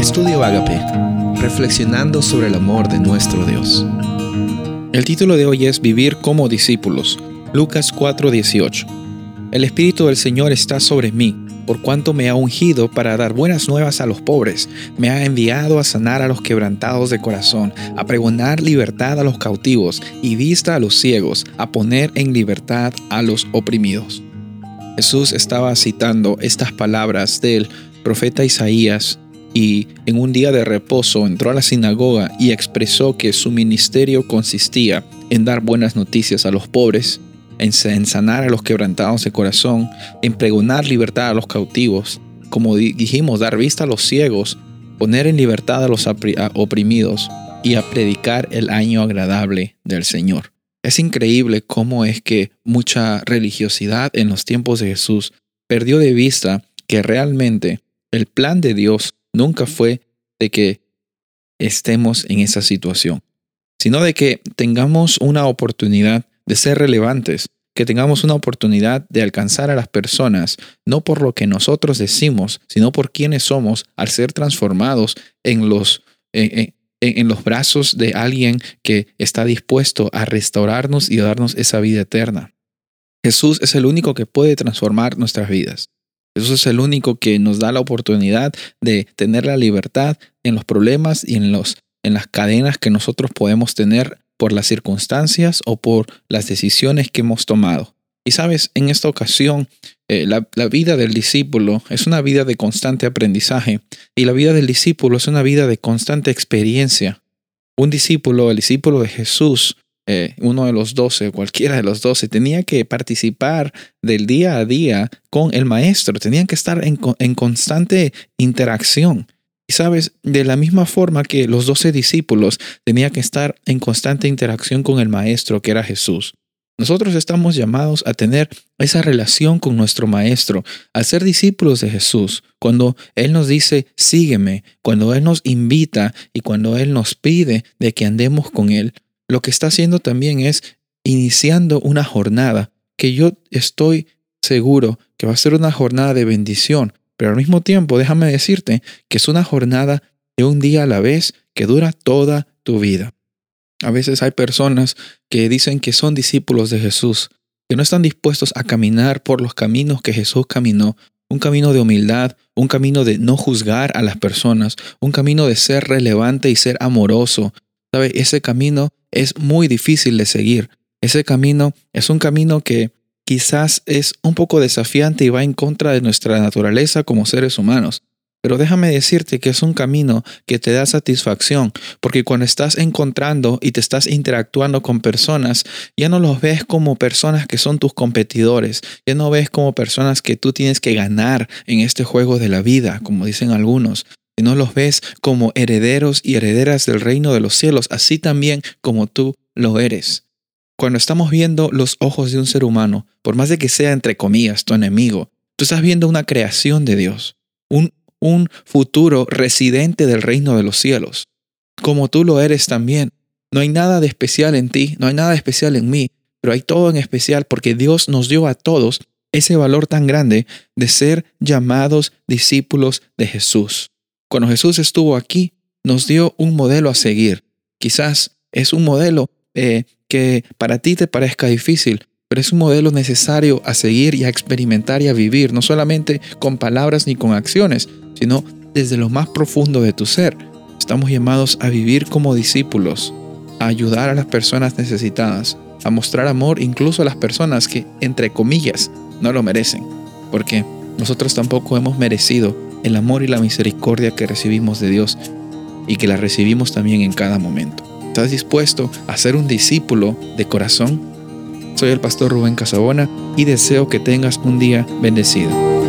Estudio Agape, reflexionando sobre el amor de nuestro Dios. El título de hoy es Vivir como discípulos, Lucas 4:18. El Espíritu del Señor está sobre mí, por cuanto me ha ungido para dar buenas nuevas a los pobres, me ha enviado a sanar a los quebrantados de corazón, a pregonar libertad a los cautivos y vista a los ciegos, a poner en libertad a los oprimidos. Jesús estaba citando estas palabras del profeta Isaías y en un día de reposo entró a la sinagoga y expresó que su ministerio consistía en dar buenas noticias a los pobres, en sanar a los quebrantados de corazón, en pregonar libertad a los cautivos, como dijimos, dar vista a los ciegos, poner en libertad a los oprimidos y a predicar el año agradable del Señor. Es increíble cómo es que mucha religiosidad en los tiempos de Jesús perdió de vista que realmente el plan de Dios nunca fue de que estemos en esa situación, sino de que tengamos una oportunidad de ser relevantes, que tengamos una oportunidad de alcanzar a las personas, no por lo que nosotros decimos, sino por quienes somos al ser transformados en los, en, en los brazos de alguien que está dispuesto a restaurarnos y a darnos esa vida eterna. Jesús es el único que puede transformar nuestras vidas. Jesús es el único que nos da la oportunidad de tener la libertad en los problemas y en, los, en las cadenas que nosotros podemos tener por las circunstancias o por las decisiones que hemos tomado. Y sabes, en esta ocasión, eh, la, la, vida del discípulo es una vida de constante aprendizaje y la vida del discípulo es una vida de constante experiencia. Un discípulo, el discípulo de Jesús, eh, uno de los doce, cualquiera de los doce, tenía que participar del día a día con el maestro, tenían que estar en, en constante interacción. Y sabes, de la misma forma que los doce discípulos tenían que estar en constante interacción con el maestro que era Jesús. Nosotros estamos llamados a tener esa relación con nuestro Maestro, a ser discípulos de Jesús. Cuando Él nos dice, sígueme, cuando Él nos invita y cuando Él nos pide de que andemos con Él, lo que está haciendo también es iniciando una jornada que yo estoy seguro que va a ser una jornada de bendición, pero al mismo tiempo déjame decirte que es una jornada de un día a la vez que dura toda tu vida. A veces hay personas que dicen que son discípulos de Jesús, que no están dispuestos a caminar por los caminos que Jesús caminó, un camino de humildad, un camino de no juzgar a las personas, un camino de ser relevante y ser amoroso. Ese camino es muy difícil de seguir. Ese camino es un camino que quizás es un poco desafiante y va en contra de nuestra naturaleza como seres humanos. Pero déjame decirte que es un camino que te da satisfacción, porque cuando estás encontrando y te estás interactuando con personas, ya no los ves como personas que son tus competidores, ya no ves como personas que tú tienes que ganar en este juego de la vida, como dicen algunos, no los ves como herederos y herederas del reino de los cielos, así también como tú lo eres. Cuando estamos viendo los ojos de un ser humano, por más de que sea entre comillas tu enemigo, tú estás viendo una creación de Dios, un, un futuro residente del reino de los cielos, como tú lo eres también. No hay nada de especial en ti, no hay nada especial en mí, pero hay todo en especial porque Dios nos dio a todos ese valor tan grande de ser llamados discípulos de Jesús. Cuando Jesús estuvo aquí, nos dio un modelo a seguir. Quizás es un modelo eh, que para ti te parezca difícil, pero es un modelo necesario a seguir y a experimentar y a vivir, no solamente con palabras ni con acciones, sino desde lo más profundo de tu ser. Estamos llamados a vivir como discípulos, a ayudar a las personas necesitadas, a mostrar amor incluso a las personas que, entre comillas, no lo merecen, porque nosotros tampoco hemos merecido el amor y la misericordia que recibimos de Dios y que la recibimos también en cada momento. ¿Estás dispuesto a ser un discípulo de corazón? Soy el pastor Rubén Casabona y deseo que tengas un día bendecido.